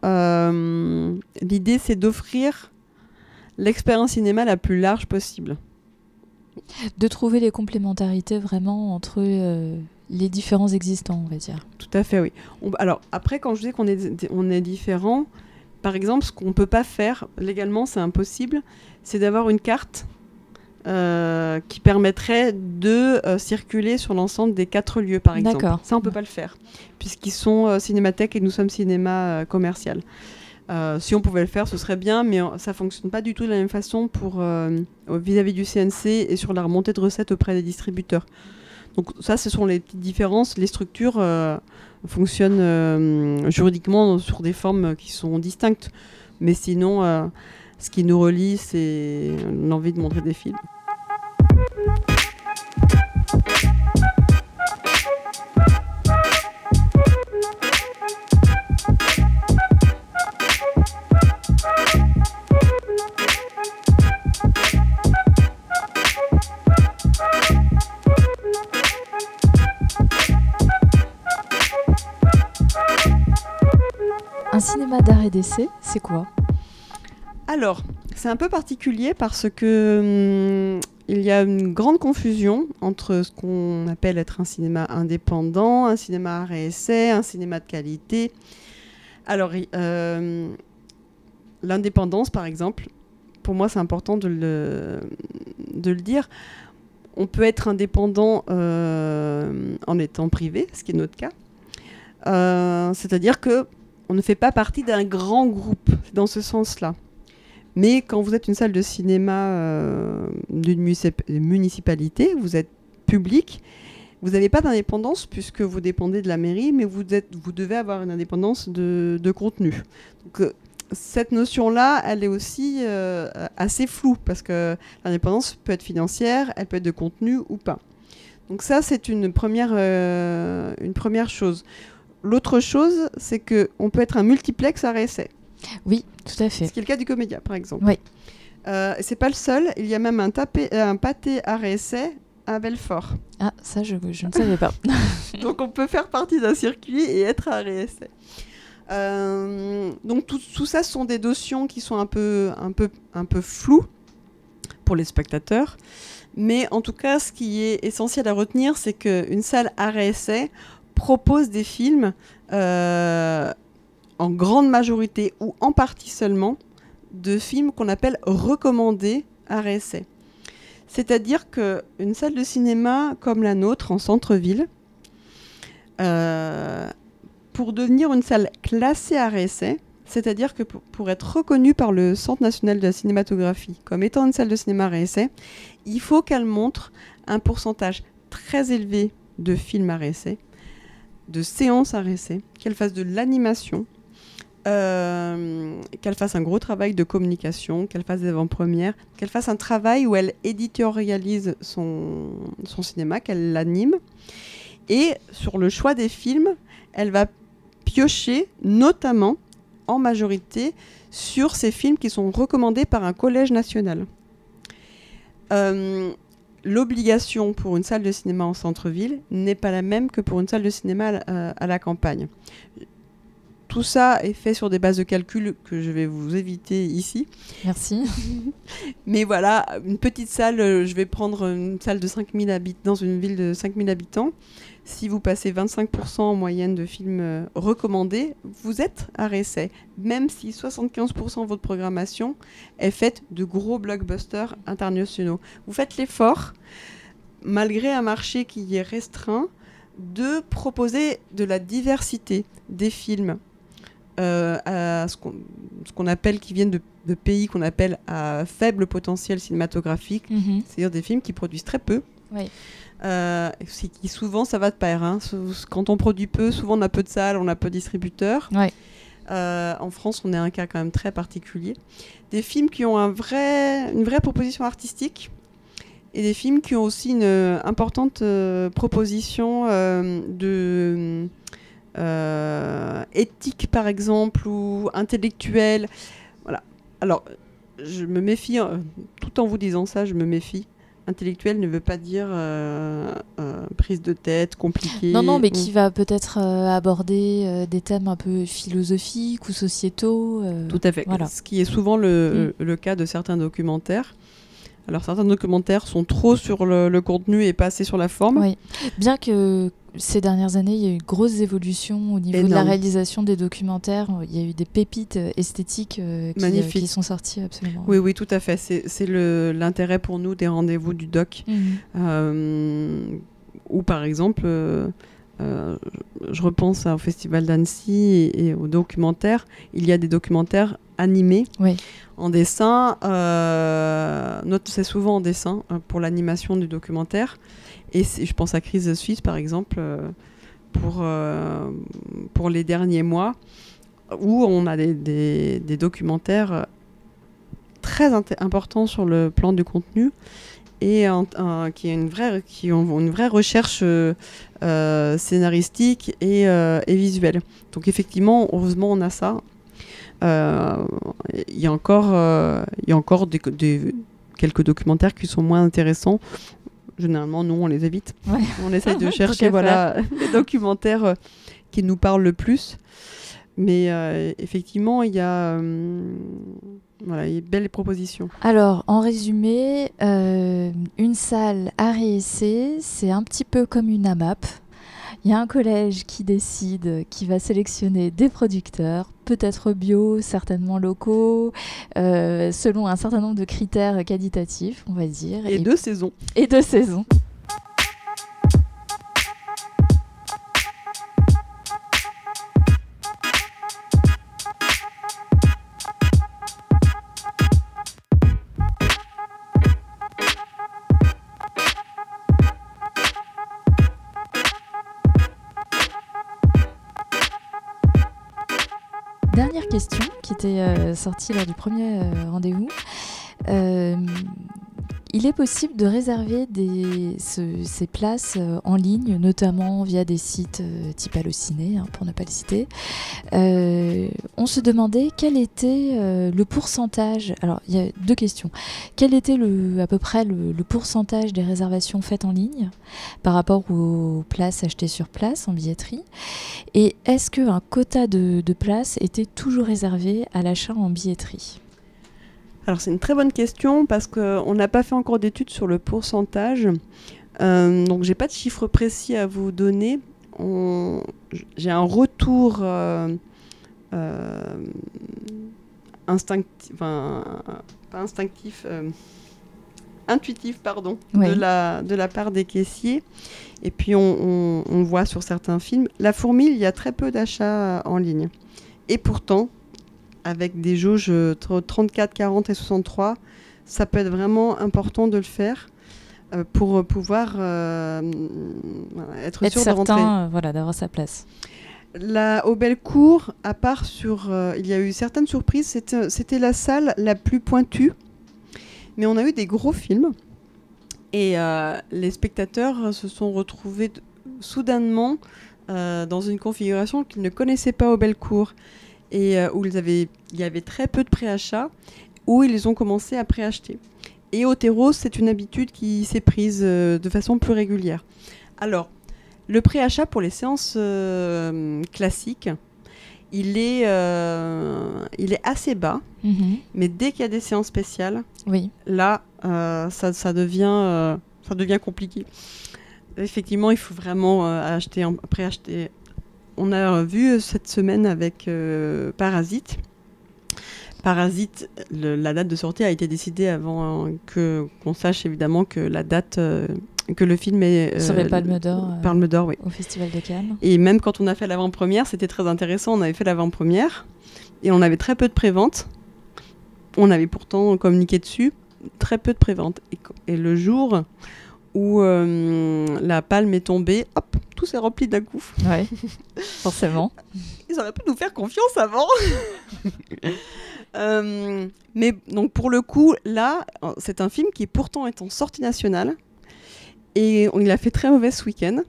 l'idée c'est d'offrir l'expérience cinéma la plus large possible (laughs) de trouver les complémentarités vraiment entre euh, les différents existants, on va dire. Tout à fait, oui. alors, après, quand je dis qu'on est, on est différent, par exemple, ce qu'on ne peut pas faire, légalement, c'est impossible, c'est d'avoir une carte euh, qui permettrait de euh, circuler sur l'ensemble des quatre lieux, par exemple. Ça, on ne peut pas le faire, puisqu'ils sont cinémathèques et nous sommes cinéma commercial. Euh, si on pouvait le faire, ce serait bien, mais ça fonctionne pas du tout de la même façon pour euh, vis-à-vis du CNC et sur la remontée de recettes auprès des distributeurs. Donc ça, ce sont les petites différences. Les structures euh, fonctionnent juridiquement sur des formes qui sont distinctes, mais sinon, ce qui nous relie, c'est l'envie de montrer des films. Alors, c'est un peu particulier parce que hum, il y a une grande confusion entre ce qu'on appelle être un cinéma indépendant, un cinéma et essai, un cinéma de qualité. Alors, euh, l'indépendance, par exemple, pour moi, c'est important de le, de le dire. On peut être indépendant euh, en étant privé, ce qui est notre cas. Euh, c'est-à-dire que on ne fait pas partie d'un grand groupe dans ce sens-là. Mais quand vous êtes une salle de cinéma euh, d'une municipalité, vous êtes public, vous n'avez pas d'indépendance puisque vous dépendez de la mairie, mais vous, êtes, vous devez avoir une indépendance de, contenu. Donc, euh, cette notion-là, elle est aussi euh, assez floue parce que l'indépendance peut être financière, elle peut être de contenu ou pas. Donc ça, c'est une une première chose l'autre chose, c'est que on peut être un multiplex à réessai. Oui, tout à fait. Ce qui est le cas du Comédia, par exemple. Oui. Euh, c'est pas le seul. Il y a même un, tapé, un pâté à réessai à Belfort. Ah, ça, je, je ne savais pas. (laughs) Donc, on peut faire partie d'un circuit et être à réessai. Euh, donc, tout, tout, ça sont des notions qui sont un peu, un peu, un peu floues pour les spectateurs. Mais en tout cas, ce qui est essentiel à retenir, c'est qu'une salle à réessai propose des films euh, en grande majorité ou en partie seulement de films qu'on appelle recommandés à réessai. C'est-à-dire qu'une salle de cinéma comme la nôtre en centre-ville, euh, pour devenir une salle classée à réessai, c'est-à-dire que pour, être reconnue par le Centre national de la cinématographie comme étant une salle de cinéma à réessai, il faut qu'elle montre un pourcentage très élevé de films à réessai, de séances à réessai, qu'elle fasse de l'animation, euh, qu'elle fasse un gros travail de communication, qu'elle fasse des avant-premières, qu'elle fasse un travail où elle éditorialise son, son cinéma, qu'elle l'anime. Et sur le choix des films, elle va piocher notamment en majorité sur ces films qui sont recommandés par un collège national. Euh, l'obligation pour une salle de cinéma en centre-ville n'est pas la même que pour une salle de cinéma à la campagne. Tout ça est fait sur des bases de calcul que je vais vous éviter ici. Merci. (laughs) Mais voilà, une petite salle, euh, je vais prendre une salle de 5000 habitants dans une ville de 5000 habitants. Si vous passez 25% en moyenne de films euh, recommandés, vous êtes à réessai. Même si 75% de votre programmation est faite de gros blockbusters internationaux. Vous faites l'effort, malgré un marché qui est restreint, de proposer de la diversité des films euh, à ce qu'on appelle, qui viennent de, pays qu'on appelle à faible potentiel cinématographique, mhm. c'est-à-dire des films qui produisent très peu. Oui. Euh, qui souvent ça va de pair. Hein. Quand on produit peu, souvent on a peu de salles, on a peu de distributeurs. Euh, en France, on est un cas quand même très particulier. Des films qui ont un vrai, une vraie proposition artistique et des films qui ont aussi une importante proposition de euh, éthique par exemple ou intellectuelle. Voilà. Alors, je me méfie, euh, tout en vous disant ça, je me méfie. Intellectuel ne veut pas dire euh, prise de tête, compliquée. Non, non, mais qui va peut-être aborder des thèmes un peu philosophiques ou sociétaux. Tout à fait. Voilà. Ce qui est souvent le, mm. le, cas de certains documentaires. Alors certains documentaires sont trop sur le, le, contenu et pas assez sur la forme. Oui. Bien que ces dernières années, il y a eu une grosse évolution au niveau de la réalisation des documentaires. Il y a eu des pépites euh, esthétiques euh, qui, euh, qui, sont sorties absolument. Oui, oui, tout à fait. C'est l'intérêt pour nous des rendez-vous du doc. Mhm. ou par exemple, je repense au Festival d'Annecy et, aux documentaires. Il y a des documentaires animés en dessin. c'est souvent en dessin pour l'animation du documentaire. Et je pense à Crise Suisse, par exemple, euh, pour, euh, pour les derniers mois, où on a des, des, documentaires très importants sur le plan du contenu et qui, une vraie, qui ont une vraie recherche euh, scénaristique et, et, visuelle. Donc effectivement, heureusement, on a ça. Il y a encore, y a encore des, des, quelques documentaires qui sont moins intéressants, généralement, nous, on les évite. On essaye de (laughs) chercher voilà, (laughs) les documentaires euh, qui nous parlent le plus. Mais euh, effectivement, il y a euh, voilà, y a belles propositions. Alors, en résumé, une salle à c'est un petit peu comme une AMAP. Il y a un collège qui décide, qui va sélectionner des producteurs, peut-être bio, certainement locaux, euh, selon un certain nombre de critères qualitatifs, on va dire. Et, et deux saisons. Et deux saisons. Qui était euh, sorti lors du premier euh, rendez-vous. Euh, il est possible de réserver ces places euh, en ligne, notamment via des sites euh, type Allociné, hein, pour ne pas le citer. on se demandait quel était le pourcentage. Alors, il y a deux questions. Quel était le, à peu près le, pourcentage des réservations faites en ligne par rapport aux places achetées sur place en billetterie? Et est-ce qu'un quota de, de places était toujours réservé à l'achat en billetterie? Alors c'est une très bonne question parce qu'on n'a pas fait encore d'études sur le pourcentage. Euh, donc j'ai pas de chiffre précis à vous donner. J'ai un retour euh, euh, instinctif, enfin pas instinctif, euh, intuitif pardon, de, la, de la part des caissiers. Et puis on, on voit sur certains films, la fourmi, il y a très peu d'achats en ligne. Et pourtant, avec des jauges 34, 40 et 63, ça peut être vraiment important de le faire euh, pour pouvoir euh, être, sûr de rentrer. Euh, voilà, d'avoir sa place. La, au Bellecour, à part sur... il y a eu certaines surprises, c'était la salle la plus pointue, mais on a eu des gros films, et les spectateurs se sont retrouvés soudainement dans une configuration qu'ils ne connaissaient pas au Bellecour et euh, où ils avaient, il y avait très peu de préachats, où ils ont commencé à préacheter. Et au terreau, c'est une habitude qui s'est prise euh, de façon plus régulière. Alors, le préachat pour les séances euh, classiques, il est, il est assez bas, mhm. mais dès qu'il y a des séances spéciales, oui. là, ça, ça, devient, ça devient compliqué. Effectivement, il faut vraiment acheter, préacheter on a vu cette semaine avec euh, Parasite. Parasite, la date de sortie a été décidée avant que qu'on sache évidemment que la date euh, que le film est euh, sur les Palmes d'Or, Palme d'Or, oui, au Festival de Cannes. Et même quand on a fait l'avant-première, c'était très intéressant. On avait fait l'avant-première et on avait très peu de prévente. On avait pourtant communiqué dessus, très peu de prévente. Et, et le jour où la palme est tombée, hop, tout s'est rempli d'un coup. Ouais, (laughs) forcément. Ils auraient pu nous faire confiance avant. (laughs) Euh, mais donc pour le coup, là, c'est un film qui pourtant est en sortie nationale. Et il a fait très mauvais ce week-end.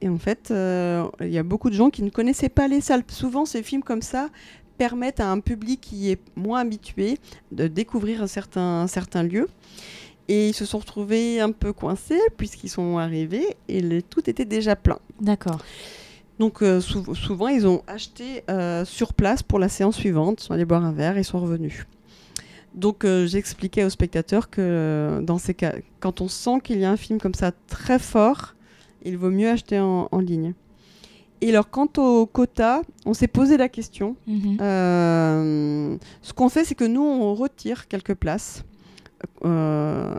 Et en fait, euh, il y a beaucoup de gens qui ne connaissaient pas les salles. Souvent, ces films comme ça permettent à un public qui est moins habitué de découvrir certains, certains lieux. Et ils se sont retrouvés un peu coincés puisqu'ils sont arrivés et tout était déjà plein. D'accord. Donc euh, souvent, ils ont acheté euh, sur place pour la séance suivante, ils sont allés boire un verre et sont revenus. Donc euh, j'expliquais aux spectateurs que dans ces cas, quand on sent qu'il y a un film comme ça très fort, il vaut mieux acheter en, ligne. Et alors, quant au quota, on s'est posé la question. Mhm. ce qu'on fait, c'est que nous, on retire quelques places. Euh,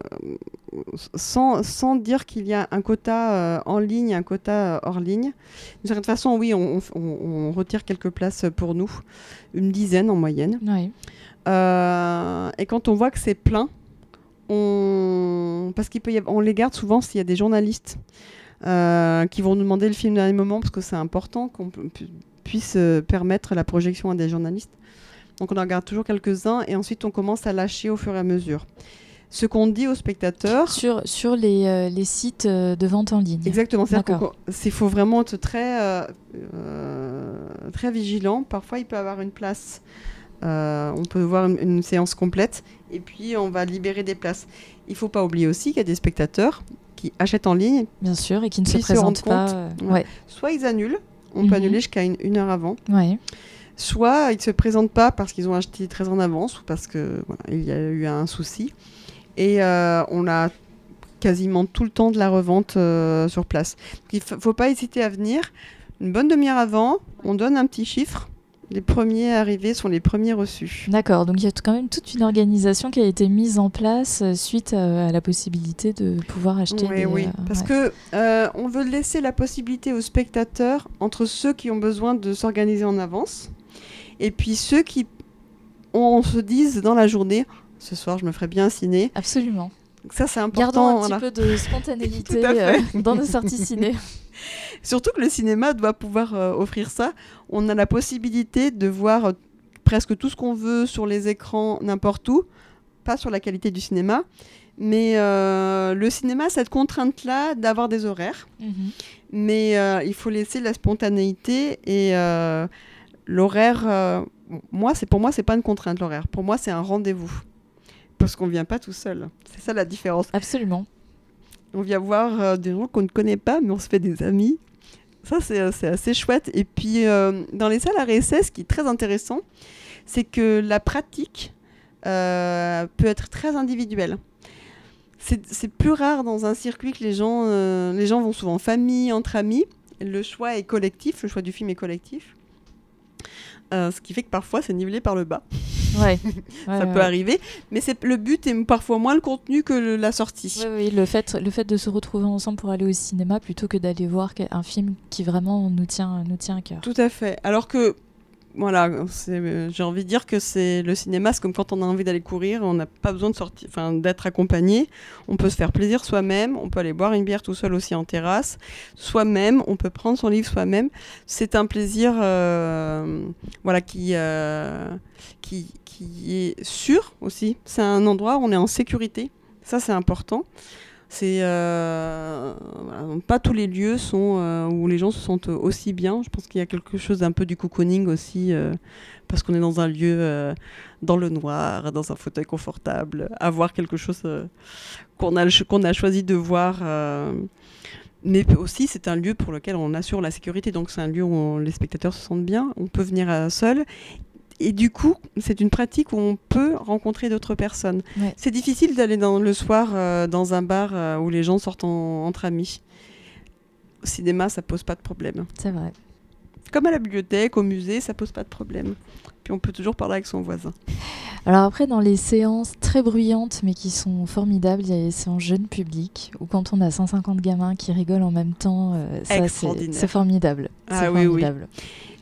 sans, sans, dire qu'il y a un quota euh, en ligne, un quota hors ligne. De certaine façon, oui, on, on, retire quelques places pour nous, une dizaine en moyenne. Euh, et quand on voit que c'est plein, on... parce qu'il peut y on les garde souvent s'il y a des journalistes qui vont nous demander le film dernier moment, parce que c'est important qu'on puisse permettre la projection à des journalistes. Donc on en regarde toujours quelques-uns et ensuite on commence à lâcher au fur et à mesure. Ce qu'on dit aux spectateurs. Sur, sur les, euh, les sites euh, de vente en ligne. Exactement. Il faut vraiment être très, euh, très vigilant. Parfois, il peut y avoir une place. on peut voir une, séance complète et puis on va libérer des places. Il ne faut pas oublier aussi qu'il y a des spectateurs qui achètent en ligne. Bien sûr, et qui ne se présentent pas. Soit ils annulent. On peut mhm. annuler jusqu'à une, une, heure avant. Ouais soit ils ne se présentent pas parce qu'ils ont acheté très en avance ou parce qu'il y a eu un souci. Et euh, on a quasiment tout le temps de la revente euh, sur place. il ne faut pas hésiter à venir. Une bonne demi-heure avant, on donne un petit chiffre. Les premiers arrivés sont les premiers reçus. D'accord, donc il y a quand même toute une organisation qui a été mise en place euh, suite à, la possibilité de pouvoir acheter. Oui, oui, parce qu'on que on veut laisser la possibilité aux spectateurs entre ceux qui ont besoin de s'organiser en avance et puis ceux qui, on, se disent dans la journée, ce soir je me ferai bien ciné. Absolument. ça c'est important. Gardons un petit peu de spontanéité (laughs) euh, dans nos sorties ciné. (laughs) Surtout que le cinéma doit pouvoir euh, offrir ça. On a la possibilité de voir euh, presque tout ce qu'on veut sur les écrans n'importe où, pas sur la qualité du cinéma, Mais le cinéma a cette contrainte-là d'avoir des horaires. Mhm. Mais il faut laisser la spontanéité et l'horaire. euh, moi, c'est pour moi, c'est pas une contrainte l'horaire. Pour moi, c'est un rendez-vous. Parce qu'on vient pas tout seul. C'est ça la différence. Absolument. On vient voir euh, des gens qu'on ne connaît pas, mais on se fait des amis. Ça, c'est euh, assez chouette. Et puis, euh, dans les salles RSS, ce qui est très intéressant, c'est que la pratique peut être très individuelle. C'est c'est plus rare dans un circuit que les gens, euh, les gens vont souvent en famille, entre amis. Le choix est collectif, le choix du film est collectif. Euh, ce qui fait que parfois c'est nivelé par le bas. (laughs) Ouais. Ça Ouais, peut ouais. arriver. Mais c'est le but est parfois moins le contenu que le- la sortie. Oui, oui, le fait, le fait de se retrouver ensemble pour aller au cinéma plutôt que d'aller voir un film qui vraiment nous tient, nous tient à cœur. Tout à fait. Alors que, voilà, euh, j'ai envie de dire que c'est le cinéma, c'est comme quand on a envie d'aller courir, on n'a pas besoin de sortir, enfin, d'être accompagné. On peut se faire plaisir soi-même, on peut aller boire une bière tout seul aussi en terrasse, soi-même, on peut prendre son livre soi-même. C'est un plaisir, euh, voilà, qui, euh, qui, qui est sûr aussi. C'est un endroit où on est en sécurité. Ça, c'est important. C'est euh, pas tous les lieux sont euh, où les gens se sentent aussi bien. Je pense qu'il y a quelque chose d'un peu du cocooning aussi euh, parce qu'on est dans un lieu euh, dans le noir, dans un fauteuil confortable, avoir quelque chose qu'on a qu'on a choisi de voir. mais aussi, c'est un lieu pour lequel on assure la sécurité. Donc, c'est un lieu où les spectateurs se sentent bien. On peut venir seul. Et du coup, c'est une pratique où on peut rencontrer d'autres personnes. Ouais. C'est difficile d'aller dans, le soir euh, dans un bar euh, où les gens sortent en- entre amis. Au cinéma, ça pose pas de problème. C'est vrai. Comme à la bibliothèque, au musée, ça pose pas de problème. Puis on peut toujours parler avec son voisin. Alors après, dans les séances très bruyantes, mais qui sont formidables, il y a les séances jeunes publics, où quand on a 150 gamins qui rigolent en même temps, euh, ça, c'est formidable. Ah oui, oui. formidable.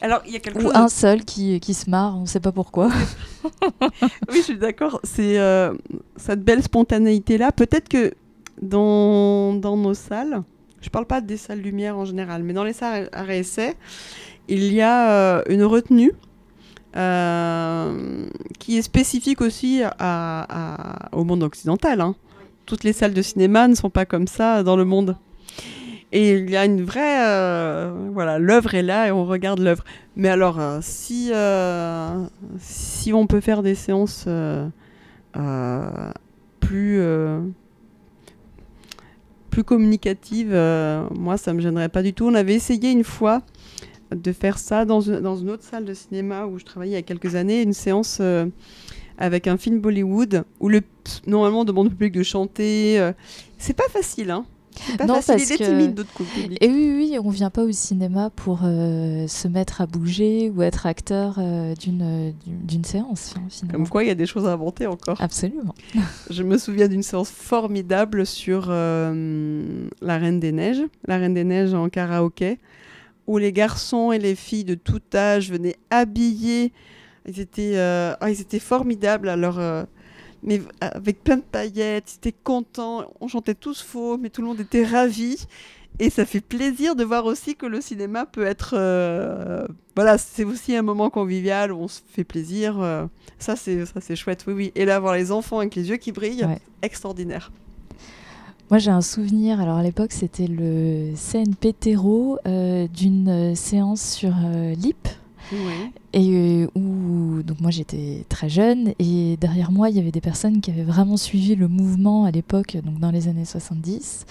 Alors, il y a quelque Ou chose. un seul qui, qui se marre, on ne sait pas pourquoi. (laughs) (laughs) Oui, je suis d'accord. C'est euh, cette belle spontanéité-là. Peut-être que dans, dans nos salles, je parle pas des salles lumière en général, mais dans les salles à réessai, il y a euh, une retenue euh, qui est spécifique aussi au monde occidental. hein. Toutes les salles de cinéma ne sont pas comme ça dans le monde. Et il y a une vraie... euh, voilà, l'œuvre est là et on regarde l'œuvre. Mais alors, si, si on peut faire des séances plus, plus communicatives, moi, ça me gênerait pas du tout. On avait essayé une fois de faire ça dans une, dans une autre salle de cinéma où je travaillais il y a quelques années, une séance euh, avec un film Bollywood où le, normalement on demande au public de chanter. euh, c'est pas facile, hein. Pas Non, facile, parce il est timide d'autres coups. Et oui, oui, on vient pas au cinéma pour euh, se mettre à bouger ou être acteur euh, d'une séance, hein, finalement. Comme quoi, il y a des choses à inventer encore. Absolument. (laughs) Je me souviens d'une séance formidable sur euh, La Reine des Neiges, La Reine des Neiges en karaoké, où les garçons et les filles de tout âge venaient habillés. Ils étaient, euh, ah, ils étaient formidables. Alors, euh, mais avec plein de paillettes, ils étaient contents. On chantait tous faux, mais tout le monde était ravi. Et ça fait plaisir de voir aussi que le cinéma peut être. euh, voilà, c'est aussi un moment convivial où on se fait plaisir. ça, c'est ça, c'est chouette, oui, oui. Et là, voir les enfants avec les yeux qui brillent, Ouais. extraordinaire. Moi, j'ai un souvenir. Alors, à l'époque, c'était le CNPTERO euh, d'une euh, séance sur euh, l'IP. Et euh, où, donc moi j'étais très jeune et derrière moi il y avait des personnes qui avaient vraiment suivi le mouvement à l'époque, donc dans les années 70,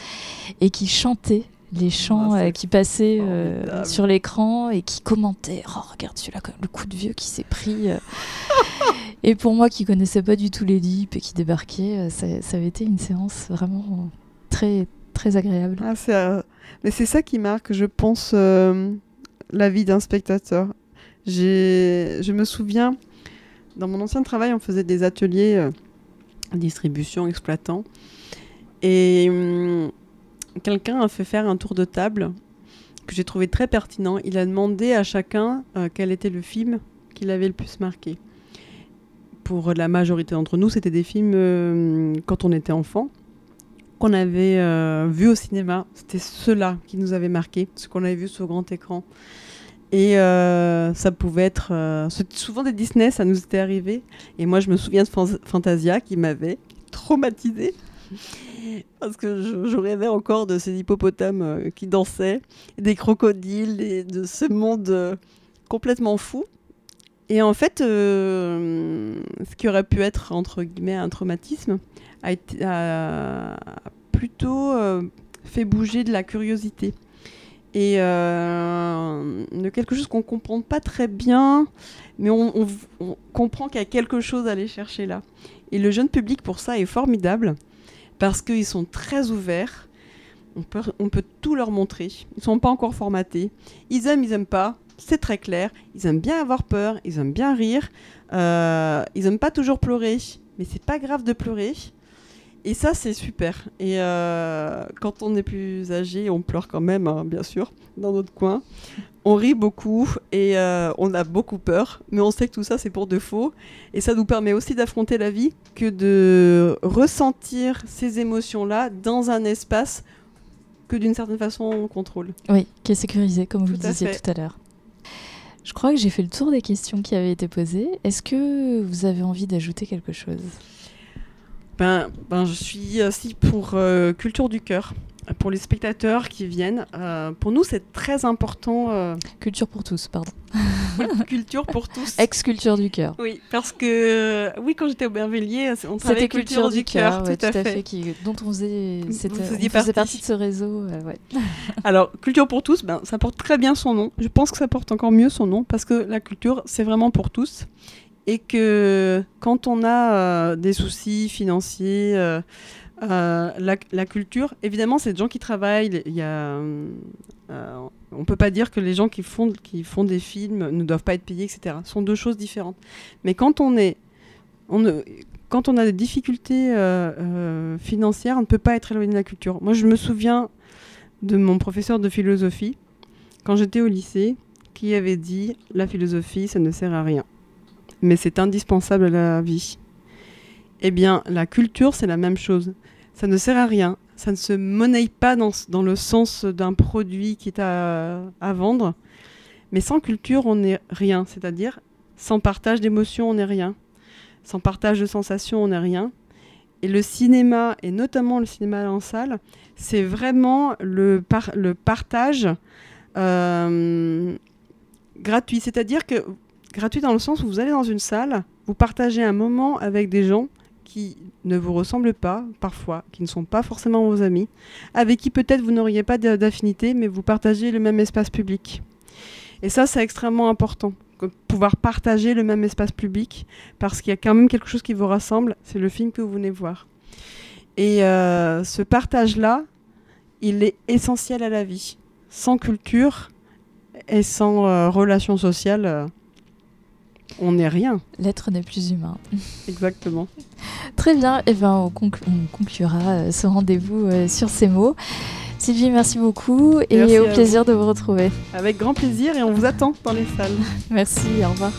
et qui chantaient les chants Ah, euh, qui passaient euh, sur l'écran et qui commentaient Oh, regarde celui-là, le coup de vieux qui s'est pris. euh. (laughs) et pour moi qui connaissais pas du tout les lips et qui débarquait, ça, ça avait été une séance vraiment très, agréable. Ah, euh, Mais c'est ça qui marque, je pense, euh, la vie d'un spectateur. Je me souviens, dans mon ancien travail, on faisait des ateliers euh, distribution, exploitant. Et hum, quelqu'un a fait faire un tour de table que j'ai trouvé très pertinent. Il a demandé à chacun quel était le film qui l'avait le plus marqué. Pour la majorité d'entre nous, c'était des films quand on était enfant qu'on avait euh, vu au cinéma. C'était ceux-là qui nous avaient marqué, ce qu'on avait vu sur grand écran. Et euh, ça pouvait être euh, souvent des Disney, ça nous était arrivé. Et moi, je me souviens de Fan- Fantasia qui m'avait traumatisée. Parce que je, je, rêvais encore de ces hippopotames euh, qui dansaient, des crocodiles, et de ce monde complètement fou. Et en fait, ce qui aurait pu être, entre guillemets, un traumatisme, a, plutôt euh, fait bouger de la curiosité. Et euh, de quelque chose qu'on ne comprend pas très bien, mais on, comprend qu'il y a quelque chose à aller chercher là. Et le jeune public, pour ça, est formidable, parce qu'ils sont très ouverts. On peut, tout leur montrer. Ils ne sont pas encore formatés. Ils aiment, ils n'aiment pas c'est très clair. Ils aiment bien avoir peur, ils aiment bien rire, euh, ils aiment pas toujours pleurer, mais c'est pas grave de pleurer. Et ça, c'est super. Et euh, quand on est plus âgé, on pleure quand même, hein, bien sûr, dans notre coin. On rit beaucoup et euh, on a beaucoup peur, mais on sait que tout ça, c'est pour de faux. Et ça nous permet aussi d'affronter la vie que de ressentir ces émotions-là dans un espace que d'une certaine façon on contrôle. Oui, qui est sécurisé, comme vous tout le disiez tout à l'heure. Je crois que j'ai fait le tour des questions qui avaient été posées. Est-ce que vous avez envie d'ajouter quelque chose? Ben, ben, Je suis aussi pour euh, Culture du cœur. Pour les spectateurs qui viennent, euh, pour nous c'est très important. Euh... Culture pour tous, pardon. culture pour tous. (laughs) Ex-culture du cœur. Oui, parce que oui, quand j'étais au Bervilliers, on travaillait culture, culture du cœur, tout, tout, à fait, fait. Qui, dont on faisait, on partie. partie de ce réseau. ouais. (laughs) Alors, culture pour tous, ben, ça porte très bien son nom. Je pense que ça porte encore mieux son nom parce que la culture, c'est vraiment pour tous. Et que quand on a euh, des soucis financiers, euh, euh, la, culture, évidemment, c'est des gens qui travaillent. Il y a, on peut pas dire que les gens qui font, des films ne doivent pas être payés, etc. Ce sont deux choses différentes. Mais quand on a des difficultés financières, on ne peut pas être éloigné de la culture. Moi, je me souviens de mon professeur de philosophie quand j'étais au lycée qui avait dit la philosophie ça ne sert à rien mais c'est indispensable à la vie. Eh bien la culture c'est la même chose. Ça ne sert à rien. Ça ne se monnaie pas dans, dans le sens d'un produit qui est à, à vendre. Mais sans culture on n'est rien. C'est à dire sans partage d'émotions on n'est rien. Sans partage de sensations on n'est rien. Et le cinéma, et notamment le cinéma en salle, c'est vraiment le, le partage euh, gratuit. C'est-à-dire que gratuit dans le sens où vous allez dans une salle, vous partagez un moment avec des gens qui ne vous ressemblent pas, parfois, qui ne sont pas forcément vos amis, avec qui peut-être vous n'auriez pas d'affinité, mais vous partagez le même espace public. Et ça, c'est extrêmement important pouvoir partager le même espace public parce qu'il y a quand même quelque chose qui vous rassemble, c'est le film que vous venez voir. Et euh, ce partage-là, il est essentiel à la vie. Sans culture et sans euh, relations sociales, euh, on n'est rien. L'être n'est plus humain. (laughs) Exactement. Très bien, et eh ben, on, conclu on conclura ce rendez-vous sur ces mots. Sylvie, merci beaucoup et merci au plaisir vous. de vous retrouver. Avec grand plaisir et on vous attend dans les salles. (laughs) merci, au revoir.